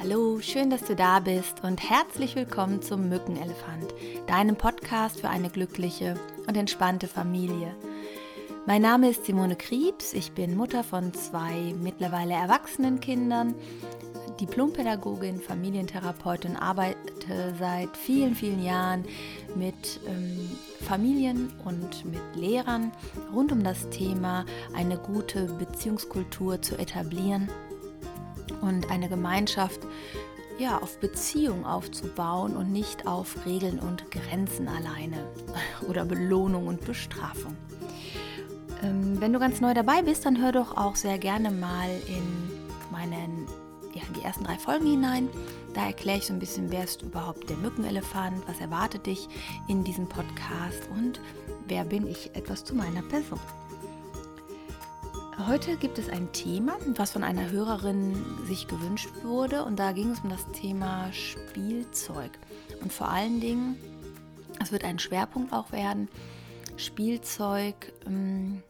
Hallo, schön, dass du da bist und herzlich willkommen zum Mückenelefant, deinem Podcast für eine glückliche und entspannte Familie. Mein Name ist Simone Kriebs, ich bin Mutter von zwei mittlerweile erwachsenen Kindern, Diplompädagogin, Familientherapeutin, arbeite seit vielen, vielen Jahren mit ähm, Familien und mit Lehrern rund um das Thema eine gute Beziehungskultur zu etablieren und eine Gemeinschaft ja, auf Beziehung aufzubauen und nicht auf Regeln und Grenzen alleine oder Belohnung und Bestrafung. Ähm, wenn du ganz neu dabei bist, dann hör doch auch sehr gerne mal in meinen ja, in die ersten drei Folgen hinein. Da erkläre ich so ein bisschen, wer ist überhaupt der Mückenelefant, was erwartet dich in diesem Podcast und wer bin ich, etwas zu meiner Person. Heute gibt es ein Thema, was von einer Hörerin sich gewünscht wurde und da ging es um das Thema Spielzeug. Und vor allen Dingen, es wird ein Schwerpunkt auch werden, Spielzeug, ähm,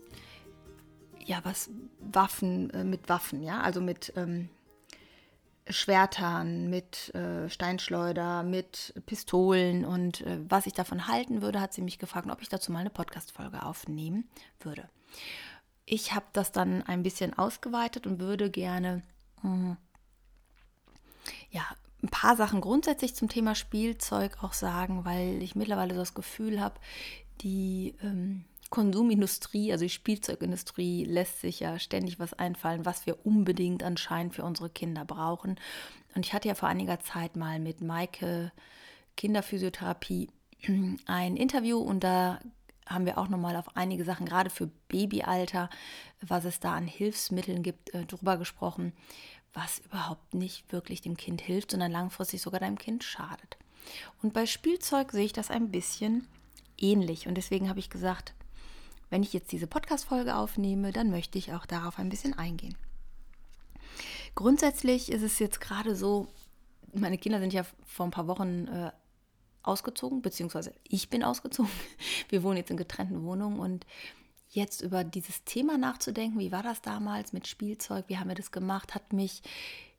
ja, was Waffen, äh, mit Waffen, ja, also mit ähm, Schwertern, mit äh, Steinschleuder, mit Pistolen und äh, was ich davon halten würde, hat sie mich gefragt, ob ich dazu mal eine Podcast-Folge aufnehmen würde. Ich habe das dann ein bisschen ausgeweitet und würde gerne mh, hm, ja, ein paar Sachen grundsätzlich zum Thema Spielzeug auch sagen, weil ich mittlerweile so das Gefühl habe, die ähm, Konsumindustrie, also die Spielzeugindustrie, lässt sich ja ständig was einfallen, was wir unbedingt anscheinend für unsere Kinder brauchen. Und ich hatte ja vor einiger Zeit mal mit Maike Kinderphysiotherapie ein Interview und da haben wir auch nochmal auf einige Sachen, gerade für Babyalter, was es da an Hilfsmitteln gibt, äh, drüber gesprochen, was überhaupt nicht wirklich dem Kind hilft, sondern langfristig sogar deinem Kind schadet. Und bei Spielzeug sehe ich das ein bisschen ähnlich. Und deswegen habe ich gesagt, wenn ich jetzt diese Podcast-Folge aufnehme, dann möchte ich auch darauf ein bisschen eingehen. Grundsätzlich ist es jetzt gerade so, meine Kinder sind ja vor ein paar Wochen äh, ausgezogen, beziehungsweise ich bin ausgezogen. Wir wohnen jetzt in getrennten Wohnungen und jetzt über dieses Thema nachzudenken, wie war das damals mit Spielzeug, wie haben wir das gemacht, hat mich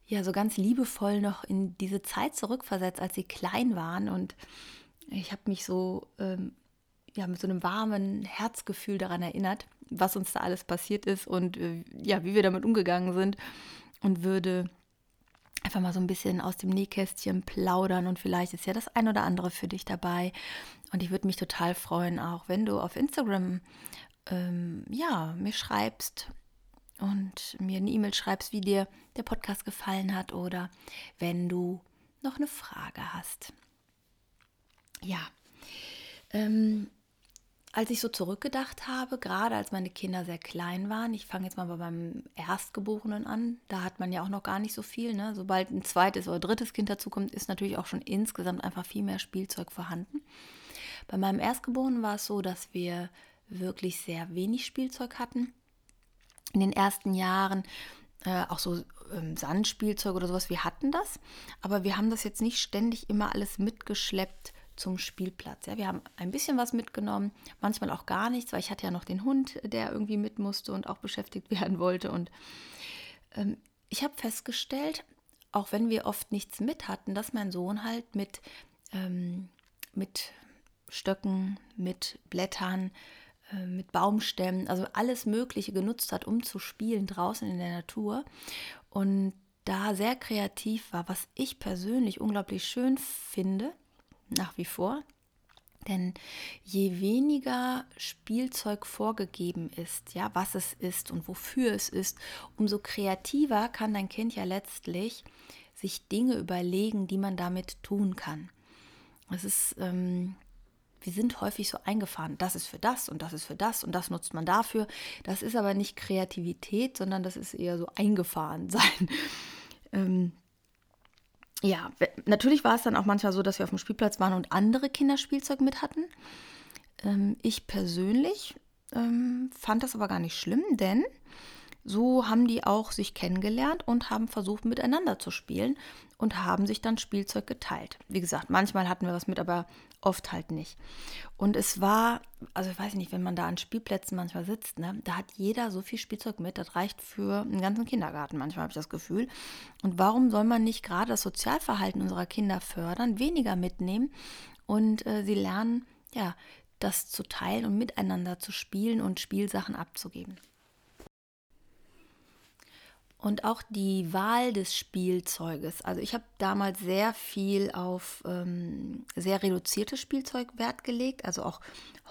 ja so ganz liebevoll noch in diese Zeit zurückversetzt, als sie klein waren und ich habe mich so ähm, ja, mit so einem warmen Herzgefühl daran erinnert, was uns da alles passiert ist und äh, ja, wie wir damit umgegangen sind und würde einfach mal so ein bisschen aus dem Nähkästchen plaudern und vielleicht ist ja das ein oder andere für dich dabei. Und ich würde mich total freuen, auch wenn du auf Instagram ähm, ja, mir schreibst und mir eine E-Mail schreibst, wie dir der Podcast gefallen hat oder wenn du noch eine Frage hast. Ja, ähm, als ich so zurückgedacht habe, gerade als meine Kinder sehr klein waren, ich fange jetzt mal bei meinem Erstgeborenen an, da hat man ja auch noch gar nicht so viel. Ne? Sobald ein zweites oder drittes Kind dazukommt, ist natürlich auch schon insgesamt einfach viel mehr Spielzeug vorhanden. Bei meinem Erstgeborenen war es so, dass wir wirklich sehr wenig Spielzeug hatten. In den ersten Jahren äh, auch so ähm, Sandspielzeug oder sowas, wir hatten das, aber wir haben das jetzt nicht ständig immer alles mitgeschleppt zum Spielplatz. Ja, wir haben ein bisschen was mitgenommen, manchmal auch gar nichts, weil ich hatte ja noch den Hund, der irgendwie mit musste und auch beschäftigt werden wollte. Und ähm, ich habe festgestellt, auch wenn wir oft nichts mit hatten, dass mein Sohn halt mit, ähm, mit Stöcken, mit Blättern, äh, mit Baumstämmen, also alles Mögliche genutzt hat, um zu spielen draußen in der Natur. Und da sehr kreativ war, was ich persönlich unglaublich schön finde, nach wie vor. Denn je weniger Spielzeug vorgegeben ist, ja, was es ist und wofür es ist, umso kreativer kann dein Kind ja letztlich sich Dinge überlegen, die man damit tun kann. Es ist, ähm, wir sind häufig so eingefahren, das ist für das und das ist für das und das nutzt man dafür. Das ist aber nicht Kreativität, sondern das ist eher so eingefahren sein. ähm, ja, natürlich war es dann auch manchmal so, dass wir auf dem Spielplatz waren und andere Kinder Spielzeug mit hatten. Ähm, ich persönlich ähm, fand das aber gar nicht schlimm, denn so haben die auch sich kennengelernt und haben versucht miteinander zu spielen und haben sich dann Spielzeug geteilt. Wie gesagt, manchmal hatten wir was mit, aber oft halt nicht. Und es war, also ich weiß nicht, wenn man da an Spielplätzen manchmal sitzt, ne, da hat jeder so viel Spielzeug mit, das reicht für einen ganzen Kindergarten, manchmal habe ich das Gefühl. Und warum soll man nicht gerade das Sozialverhalten unserer Kinder fördern, weniger mitnehmen und äh, sie lernen, ja, das zu teilen und miteinander zu spielen und Spielsachen abzugeben. Und auch die Wahl des Spielzeuges. Also ich habe damals sehr viel auf ähm, sehr reduziertes Spielzeug Wert gelegt, also auch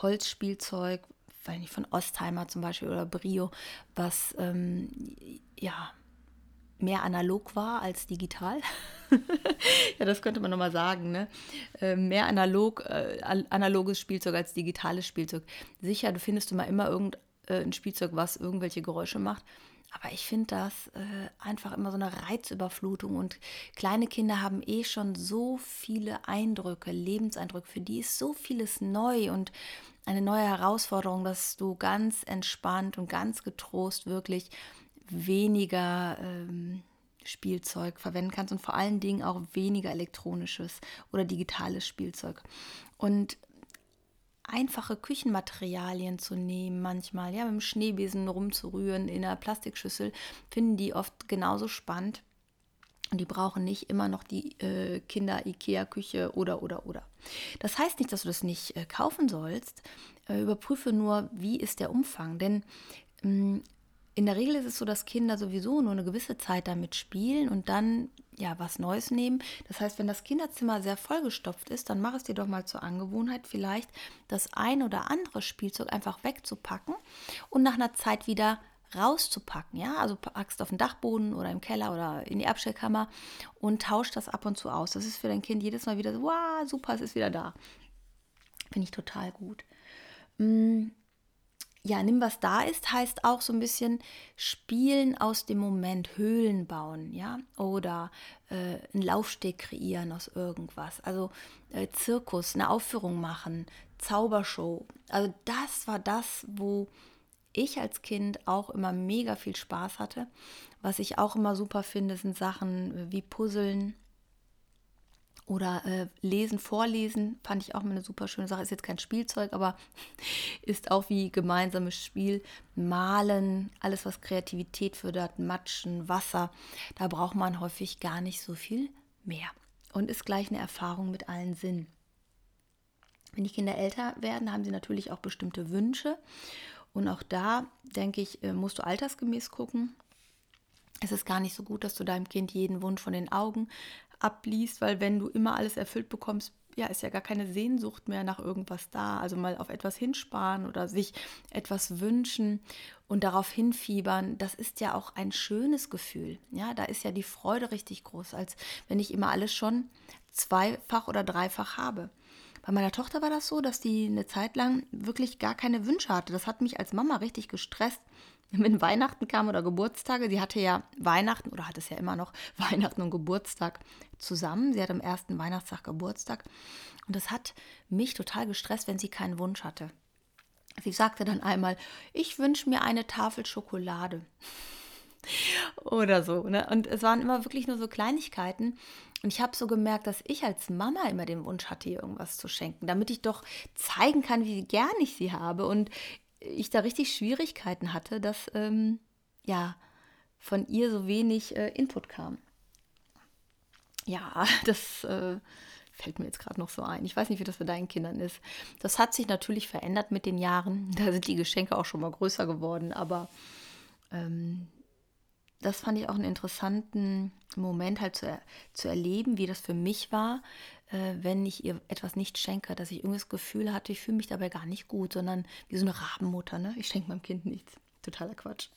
Holzspielzeug, weil nicht von Ostheimer zum Beispiel oder Brio, was ähm, ja mehr analog war als digital. ja, das könnte man nochmal sagen. Ne? Äh, mehr analog, äh, analoges Spielzeug als digitales Spielzeug. Sicher, du findest immer immer irgendein äh, Spielzeug, was irgendwelche Geräusche macht. Aber ich finde das äh, einfach immer so eine Reizüberflutung und kleine Kinder haben eh schon so viele Eindrücke, Lebenseindrücke. Für die ist so vieles neu und eine neue Herausforderung, dass du ganz entspannt und ganz getrost wirklich weniger ähm, Spielzeug verwenden kannst und vor allen Dingen auch weniger elektronisches oder digitales Spielzeug. Und einfache Küchenmaterialien zu nehmen, manchmal, ja, mit dem Schneebesen rumzurühren in einer Plastikschüssel, finden die oft genauso spannend. Und die brauchen nicht immer noch die äh, Kinder-IKEA-Küche oder, oder, oder. Das heißt nicht, dass du das nicht äh, kaufen sollst. Äh, überprüfe nur, wie ist der Umfang. Denn mm, in der Regel ist es so, dass Kinder sowieso nur eine gewisse Zeit damit spielen und dann ja was Neues nehmen. Das heißt, wenn das Kinderzimmer sehr vollgestopft ist, dann mach es dir doch mal zur Angewohnheit, vielleicht das ein oder andere Spielzeug einfach wegzupacken und nach einer Zeit wieder rauszupacken. Ja, also packst auf den Dachboden oder im Keller oder in die Abstellkammer und tauscht das ab und zu aus. Das ist für dein Kind jedes Mal wieder so, wow, super, es ist wieder da. Finde ich total gut. Mm, ja, nimm was da ist, heißt auch so ein bisschen spielen aus dem Moment, Höhlen bauen, ja, oder äh, einen Laufsteg kreieren aus irgendwas. Also äh, Zirkus, eine Aufführung machen, Zaubershow. Also das war das, wo ich als Kind auch immer mega viel Spaß hatte. Was ich auch immer super finde, sind Sachen wie Puzzeln, oder äh, lesen, vorlesen, fand ich auch mal eine super schöne Sache. Ist jetzt kein Spielzeug, aber ist auch wie gemeinsames Spiel. Malen, alles was Kreativität fördert, Matschen, Wasser. Da braucht man häufig gar nicht so viel mehr. Und ist gleich eine Erfahrung mit allen Sinnen. Wenn die Kinder älter werden, haben sie natürlich auch bestimmte Wünsche. Und auch da, denke ich, äh, musst du altersgemäß gucken. Es ist gar nicht so gut, dass du deinem Kind jeden Wunsch von den Augen abliest, weil wenn du immer alles erfüllt bekommst, ja, ist ja gar keine Sehnsucht mehr nach irgendwas da. Also mal auf etwas hinsparen oder sich etwas wünschen und darauf hinfiebern, das ist ja auch ein schönes Gefühl. Ja, da ist ja die Freude richtig groß, als wenn ich immer alles schon zweifach oder dreifach habe. Bei meiner Tochter war das so, dass die eine Zeit lang wirklich gar keine Wünsche hatte. Das hat mich als Mama richtig gestresst, wenn Weihnachten kam oder Geburtstage, sie hatte ja Weihnachten oder hat es ja immer noch Weihnachten und Geburtstag zusammen. Sie hat am ersten Weihnachtstag Geburtstag. Und das hat mich total gestresst, wenn sie keinen Wunsch hatte. Sie sagte dann einmal, ich wünsche mir eine Tafel Schokolade. oder so. Ne? Und es waren immer wirklich nur so Kleinigkeiten. Und ich habe so gemerkt, dass ich als Mama immer den Wunsch hatte, ihr irgendwas zu schenken, damit ich doch zeigen kann, wie gern ich sie habe. Und ich da richtig Schwierigkeiten hatte, dass ähm, ja von ihr so wenig äh, Input kam. Ja, das äh, fällt mir jetzt gerade noch so ein. Ich weiß nicht, wie das bei deinen Kindern ist. Das hat sich natürlich verändert mit den Jahren. Da sind die Geschenke auch schon mal größer geworden, aber ähm, das fand ich auch einen interessanten Moment halt zu, er, zu erleben, wie das für mich war, wenn ich ihr etwas nicht schenke, dass ich irgendwie das Gefühl hatte, ich fühle mich dabei gar nicht gut, sondern wie so eine Rabenmutter, ne? Ich schenke meinem Kind nichts. Totaler Quatsch.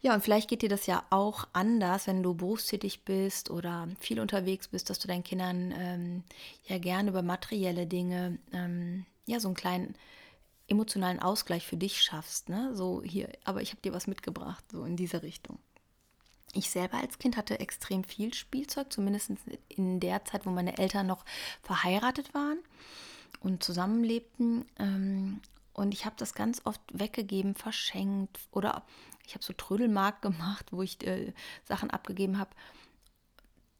Ja, und vielleicht geht dir das ja auch anders, wenn du berufstätig bist oder viel unterwegs bist, dass du deinen Kindern ähm, ja gerne über materielle Dinge, ähm, ja, so einen kleinen emotionalen Ausgleich für dich schaffst. Ne? So hier, aber ich habe dir was mitgebracht, so in diese Richtung. Ich selber als Kind hatte extrem viel Spielzeug, zumindest in der Zeit, wo meine Eltern noch verheiratet waren und zusammenlebten. Ähm, und ich habe das ganz oft weggegeben, verschenkt oder ich habe so Trödelmark gemacht, wo ich äh, Sachen abgegeben habe.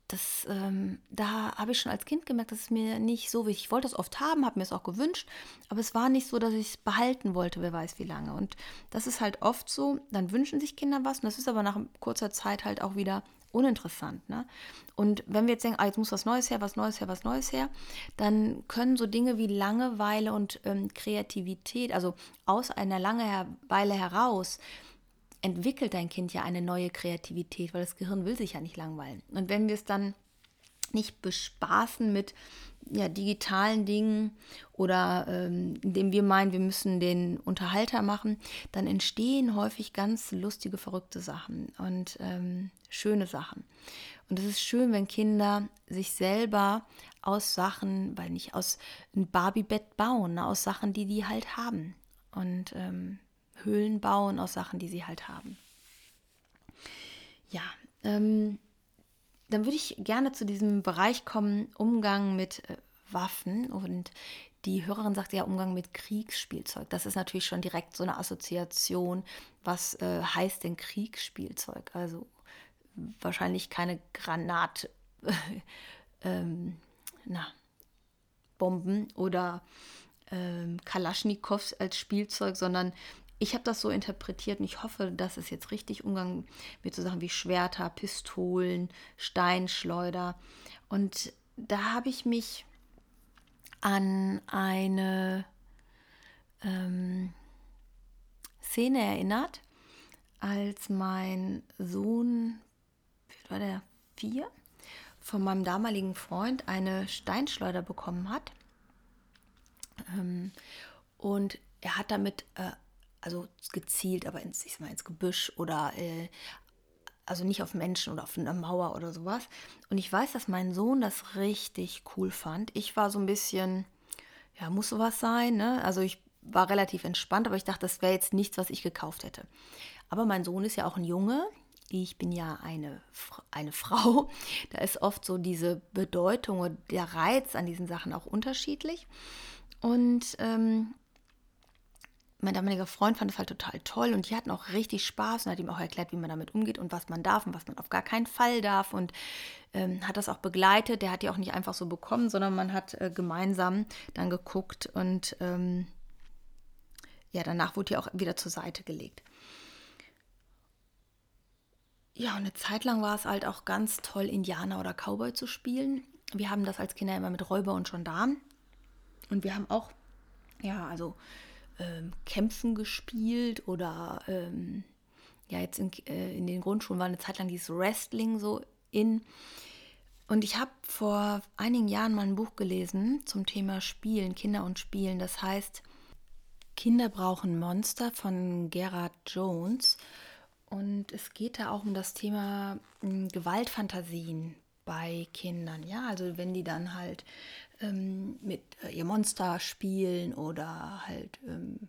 Das, ähm, da habe ich schon als Kind gemerkt, dass es mir nicht so wichtig. Ich wollte es oft haben, habe mir es auch gewünscht, aber es war nicht so, dass ich es behalten wollte, wer weiß wie lange. Und das ist halt oft so, dann wünschen sich Kinder was und das ist aber nach kurzer Zeit halt auch wieder uninteressant. Ne? Und wenn wir jetzt denken, ah, jetzt muss was Neues her, was Neues her, was Neues her, dann können so Dinge wie Langeweile und ähm, Kreativität, also aus einer Langeweile heraus, entwickelt dein Kind ja eine neue Kreativität, weil das Gehirn will sich ja nicht langweilen. Und wenn wir es dann nicht bespaßen mit ja, digitalen Dingen oder ähm, indem wir meinen, wir müssen den Unterhalter machen, dann entstehen häufig ganz lustige, verrückte Sachen und ähm, schöne Sachen. Und es ist schön, wenn Kinder sich selber aus Sachen, weil nicht aus ein Barbie-Bett bauen, ne, aus Sachen, die die halt haben. Und ähm, Höhlen bauen aus Sachen, die sie halt haben. Ja, ähm, dann würde ich gerne zu diesem Bereich kommen, Umgang mit äh, Waffen. Und die Hörerin sagt ja Umgang mit Kriegsspielzeug. Das ist natürlich schon direkt so eine Assoziation. Was äh, heißt denn Kriegsspielzeug? Also wahrscheinlich keine Granat, ähm, na, Bomben oder ähm, Kalaschnikows als Spielzeug, sondern ich habe das so interpretiert und ich hoffe, dass es jetzt richtig Umgang mit so Sachen wie Schwerter, Pistolen, Steinschleuder. Und da habe ich mich an eine ähm, Szene erinnert, als mein Sohn, wie war der, vier, von meinem damaligen Freund eine Steinschleuder bekommen hat. Ähm, und er hat damit äh, also gezielt, aber ins, ich mal, ins Gebüsch oder äh, also nicht auf Menschen oder auf einer Mauer oder sowas. Und ich weiß, dass mein Sohn das richtig cool fand. Ich war so ein bisschen, ja, muss sowas sein, ne? Also ich war relativ entspannt, aber ich dachte, das wäre jetzt nichts, was ich gekauft hätte. Aber mein Sohn ist ja auch ein Junge. Ich bin ja eine, eine Frau. Da ist oft so diese Bedeutung und der Reiz an diesen Sachen auch unterschiedlich. Und ähm, mein damaliger Freund fand es halt total toll und die hatten auch richtig Spaß und hat ihm auch erklärt, wie man damit umgeht und was man darf und was man auf gar keinen Fall darf und ähm, hat das auch begleitet. Der hat die auch nicht einfach so bekommen, sondern man hat äh, gemeinsam dann geguckt und ähm, ja, danach wurde die auch wieder zur Seite gelegt. Ja, und eine Zeit lang war es halt auch ganz toll, Indianer oder Cowboy zu spielen. Wir haben das als Kinder immer mit Räuber und Gendarm. Und wir haben auch, ja, also ähm, Kämpfen gespielt oder ähm, ja, jetzt in, äh, in den Grundschulen war eine Zeit lang dieses Wrestling so in. Und ich habe vor einigen Jahren mal ein Buch gelesen zum Thema Spielen, Kinder und Spielen. Das heißt, Kinder brauchen Monster von Gerard Jones. Und es geht da auch um das Thema hm, Gewaltfantasien bei Kindern. Ja, also wenn die dann halt ähm, mit äh, ihr Monster spielen oder halt ähm,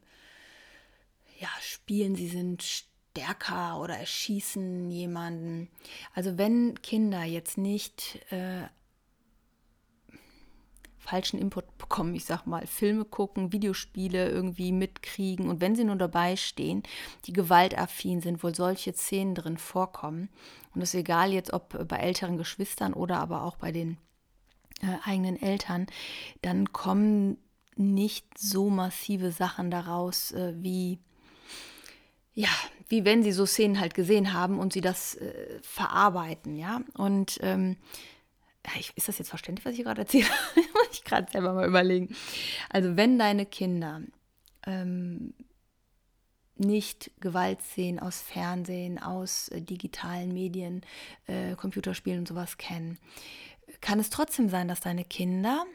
ja, spielen, sie sind stärker oder erschießen jemanden. Also wenn Kinder jetzt nicht äh, falschen Input bekommen, ich sag mal, Filme gucken, Videospiele irgendwie mitkriegen und wenn sie nur dabei stehen, die gewaltaffin sind, wohl solche Szenen drin vorkommen. Und es ist egal jetzt, ob bei älteren Geschwistern oder aber auch bei den äh, eigenen Eltern, dann kommen nicht so massive Sachen daraus, äh, wie ja, wie wenn sie so Szenen halt gesehen haben und sie das äh, verarbeiten, ja. Und ähm, ist das jetzt verständlich, was ich gerade erzähle? Muss ich gerade selber mal überlegen. Also wenn deine Kinder ähm, nicht Gewaltszenen aus Fernsehen, aus äh, digitalen Medien, äh, Computerspielen und sowas kennen, kann es trotzdem sein, dass deine Kinder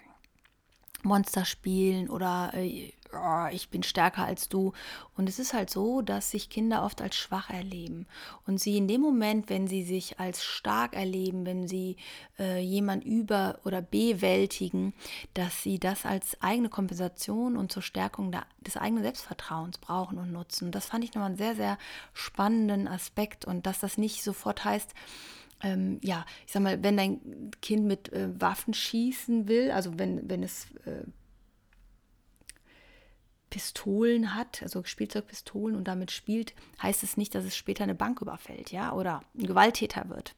Monster spielen oder äh, oh, ich bin stärker als du. Und es ist halt so, dass sich Kinder oft als schwach erleben. Und sie in dem Moment, wenn sie sich als stark erleben, wenn sie äh, jemand über- oder bewältigen, dass sie das als eigene Kompensation und zur Stärkung der, des eigenen Selbstvertrauens brauchen und nutzen. Und das fand ich nochmal einen sehr, sehr spannenden Aspekt. Und dass das nicht sofort heißt, ähm, ja, ich sag mal, wenn dein Kind mit äh, Waffen schießen will, also wenn, wenn es äh, Pistolen hat, also Spielzeugpistolen und damit spielt, heißt es nicht, dass es später eine Bank überfällt, ja, oder ein Gewalttäter wird.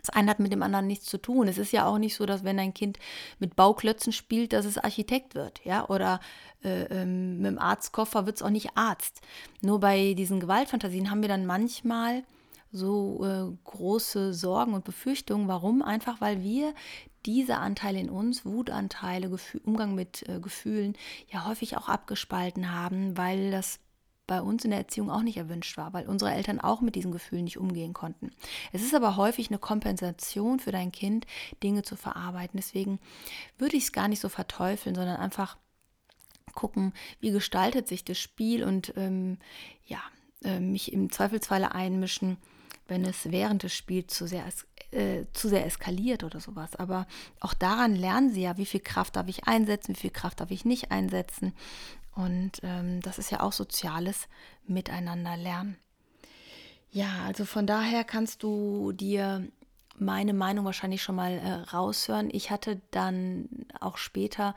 Das eine hat mit dem anderen nichts zu tun. Es ist ja auch nicht so, dass wenn ein Kind mit Bauklötzen spielt, dass es Architekt wird, ja, oder äh, ähm, mit dem Arztkoffer wird es auch nicht Arzt. Nur bei diesen Gewaltfantasien haben wir dann manchmal so äh, große Sorgen und Befürchtungen. Warum? Einfach weil wir diese Anteile in uns, Wutanteile, Gefühl, Umgang mit äh, Gefühlen, ja häufig auch abgespalten haben, weil das bei uns in der Erziehung auch nicht erwünscht war, weil unsere Eltern auch mit diesen Gefühlen nicht umgehen konnten. Es ist aber häufig eine Kompensation für dein Kind, Dinge zu verarbeiten. Deswegen würde ich es gar nicht so verteufeln, sondern einfach gucken, wie gestaltet sich das Spiel und ähm, ja, äh, mich im Zweifelsfalle einmischen, wenn es während des Spiels zu sehr, äh, zu sehr eskaliert oder sowas. Aber auch daran lernen sie ja, wie viel Kraft darf ich einsetzen, wie viel Kraft darf ich nicht einsetzen. Und ähm, das ist ja auch soziales Miteinander lernen. Ja, also von daher kannst du dir meine Meinung wahrscheinlich schon mal äh, raushören. Ich hatte dann auch später,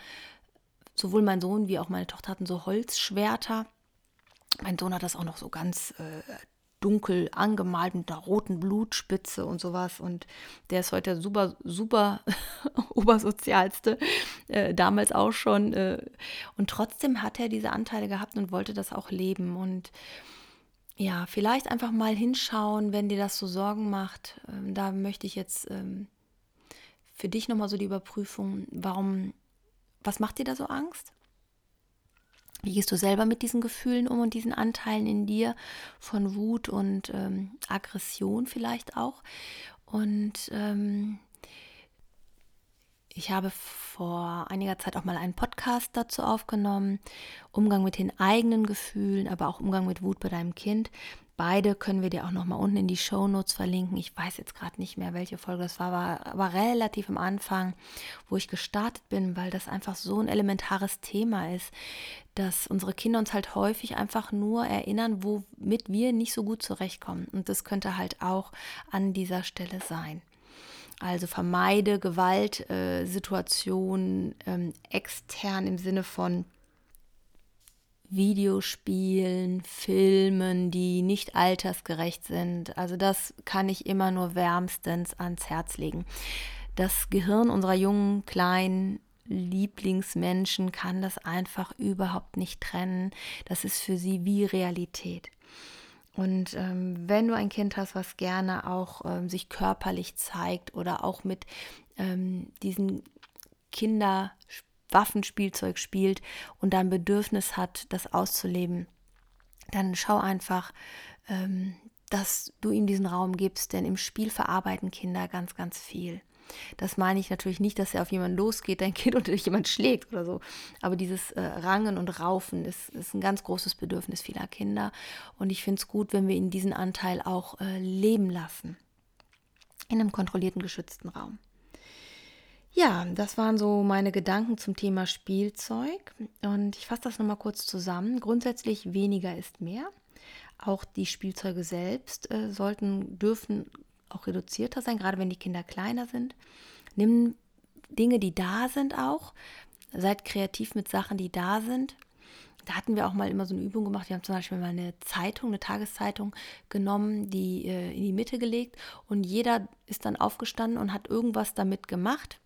sowohl mein Sohn wie auch meine Tochter hatten so Holzschwerter. Mein Sohn hat das auch noch so ganz äh, dunkel angemalt mit einer roten Blutspitze und sowas. Und der ist heute super, super obersozialste, äh, damals auch schon. Äh, und trotzdem hat er diese Anteile gehabt und wollte das auch leben. Und ja, vielleicht einfach mal hinschauen, wenn dir das so Sorgen macht. Ähm, da möchte ich jetzt ähm, für dich nochmal so die Überprüfung, warum, was macht dir da so Angst? Wie gehst du selber mit diesen Gefühlen um und diesen Anteilen in dir von Wut und ähm, Aggression vielleicht auch? Und ähm, ich habe vor einiger Zeit auch mal einen Podcast dazu aufgenommen. Umgang mit den eigenen Gefühlen, aber auch Umgang mit Wut bei deinem Kind. Beide können wir dir auch noch mal unten in die Show Notes verlinken. Ich weiß jetzt gerade nicht mehr, welche Folge das war, war, aber relativ am Anfang, wo ich gestartet bin, weil das einfach so ein elementares Thema ist, dass unsere Kinder uns halt häufig einfach nur erinnern, womit wir nicht so gut zurechtkommen. Und das könnte halt auch an dieser Stelle sein. Also vermeide Gewaltsituationen äh, ähm, extern im Sinne von Videospielen, Filmen, die nicht altersgerecht sind. Also das kann ich immer nur wärmstens ans Herz legen. Das Gehirn unserer jungen, kleinen Lieblingsmenschen kann das einfach überhaupt nicht trennen. Das ist für sie wie Realität. Und ähm, wenn du ein Kind hast, was gerne auch ähm, sich körperlich zeigt oder auch mit ähm, diesen Kinder Waffenspielzeug spielt und dann Bedürfnis hat, das auszuleben, dann schau einfach, ähm, dass du ihm diesen Raum gibst, denn im Spiel verarbeiten Kinder ganz, ganz viel. Das meine ich natürlich nicht, dass er auf jemanden losgeht, dein Kind oder dich jemand schlägt oder so. Aber dieses äh, Rangen und Raufen ist, ist, ein ganz großes Bedürfnis vieler Kinder. Und ich finde es gut, wenn wir ihnen diesen Anteil auch äh, leben lassen. In einem kontrollierten, geschützten Raum. Ja, das waren so meine Gedanken zum Thema Spielzeug. Und ich fasse das nochmal kurz zusammen. Grundsätzlich weniger ist mehr. Auch die Spielzeuge selbst äh, sollten, dürfen auch reduzierter sein, gerade wenn die Kinder kleiner sind. Nimm Dinge, die da sind auch. Seid kreativ mit Sachen, die da sind. Da hatten wir auch mal immer so eine Übung gemacht. Wir haben zum Beispiel mal eine Zeitung, eine Tageszeitung genommen, die äh, in die Mitte gelegt und jeder ist dann aufgestanden und hat irgendwas damit gemacht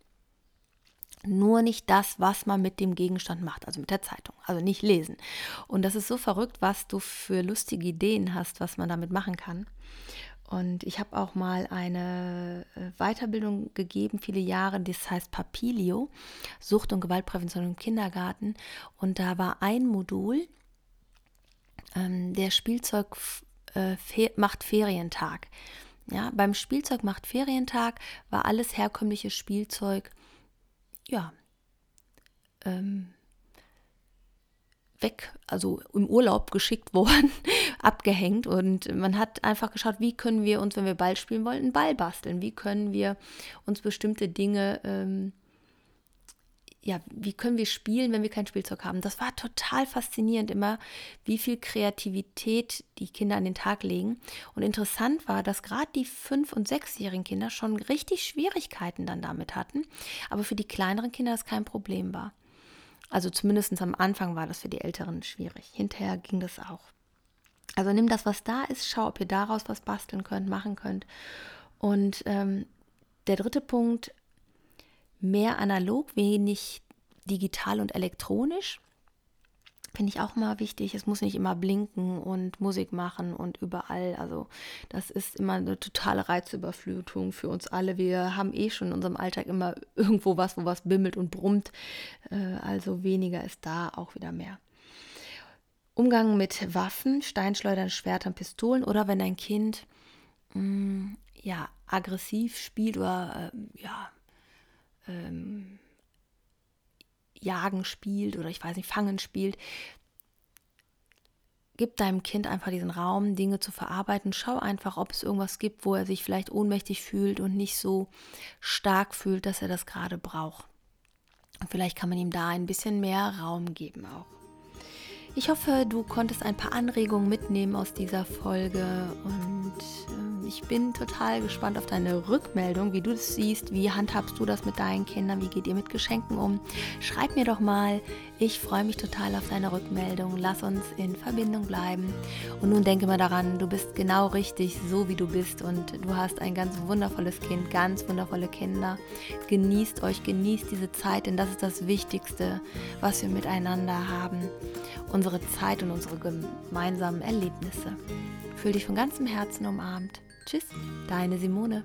nur nicht das, was man mit dem Gegenstand macht, also mit der Zeitung, also nicht lesen. Und das ist so verrückt, was du für lustige Ideen hast, was man damit machen kann. Und ich habe auch mal eine äh, Weiterbildung gegeben, viele Jahre, das heißt Papilio, Sucht- und Gewaltprävention im Kindergarten. Und da war ein Modul, ähm, der Spielzeug äh, macht Ferientag. Ja, beim Spielzeug macht Ferientag war alles herkömmliche Spielzeug ja, ähm, weg, also im Urlaub geschickt worden, abgehängt und man hat einfach geschaut, wie können wir uns, wenn wir Ball spielen wollen, einen Ball basteln, wie können wir uns bestimmte Dinge ähm, ja, wie können wir spielen, wenn wir kein Spielzeug haben? Das war total faszinierend immer, wie viel Kreativität die Kinder an den Tag legen. Und interessant war, dass gerade die fünf- und sechsjährigen Kinder schon richtig Schwierigkeiten dann damit hatten, aber für die kleineren Kinder das kein Problem war. Also zumindest am Anfang war das für die Älteren schwierig. Hinterher ging das auch. Also nimm das, was da ist, schau, ob ihr daraus was basteln könnt, machen könnt. Und ähm, der dritte Punkt, mehr analog, wenig digital und elektronisch. Finde ich auch mal wichtig. Es muss nicht immer blinken und Musik machen und überall. Also das ist immer eine totale Reizüberflutung für uns alle. Wir haben eh schon in unserem Alltag immer irgendwo was, wo was bimmelt und brummt. Äh, also weniger ist da auch wieder mehr. Umgang mit Waffen, Steinschleudern, Schwertern, Pistolen oder wenn ein Kind mh, mm, ja aggressiv spielt oder äh, ja ähm, Jagen spielt oder ich weiß nicht, Fangen spielt. Gib deinem Kind einfach diesen Raum, Dinge zu verarbeiten. Schau einfach, ob es irgendwas gibt, wo er sich vielleicht ohnmächtig fühlt und nicht so stark fühlt, dass er das gerade braucht. Und vielleicht kann man ihm da ein bisschen mehr Raum geben auch. Ich hoffe, du konntest ein paar Anregungen mitnehmen aus dieser Folge und ich bin total gespannt auf deine Rückmeldung, wie du das siehst, wie handhabst du das mit deinen Kindern, wie geht ihr mit Geschenken um. Schreib mir doch mal, ich freue mich total auf deine Rückmeldung. Lass uns in Verbindung bleiben. Und nun denke mal daran, du bist genau richtig, so wie du bist. Und du hast ein ganz wundervolles Kind, ganz wundervolle Kinder. Genießt euch, genießt diese Zeit, denn das ist das Wichtigste, was wir miteinander haben. Unsere Zeit und unsere gemeinsamen Erlebnisse. Fühl dich von ganzem Herzen umarmt. Tschüss, deine Simone.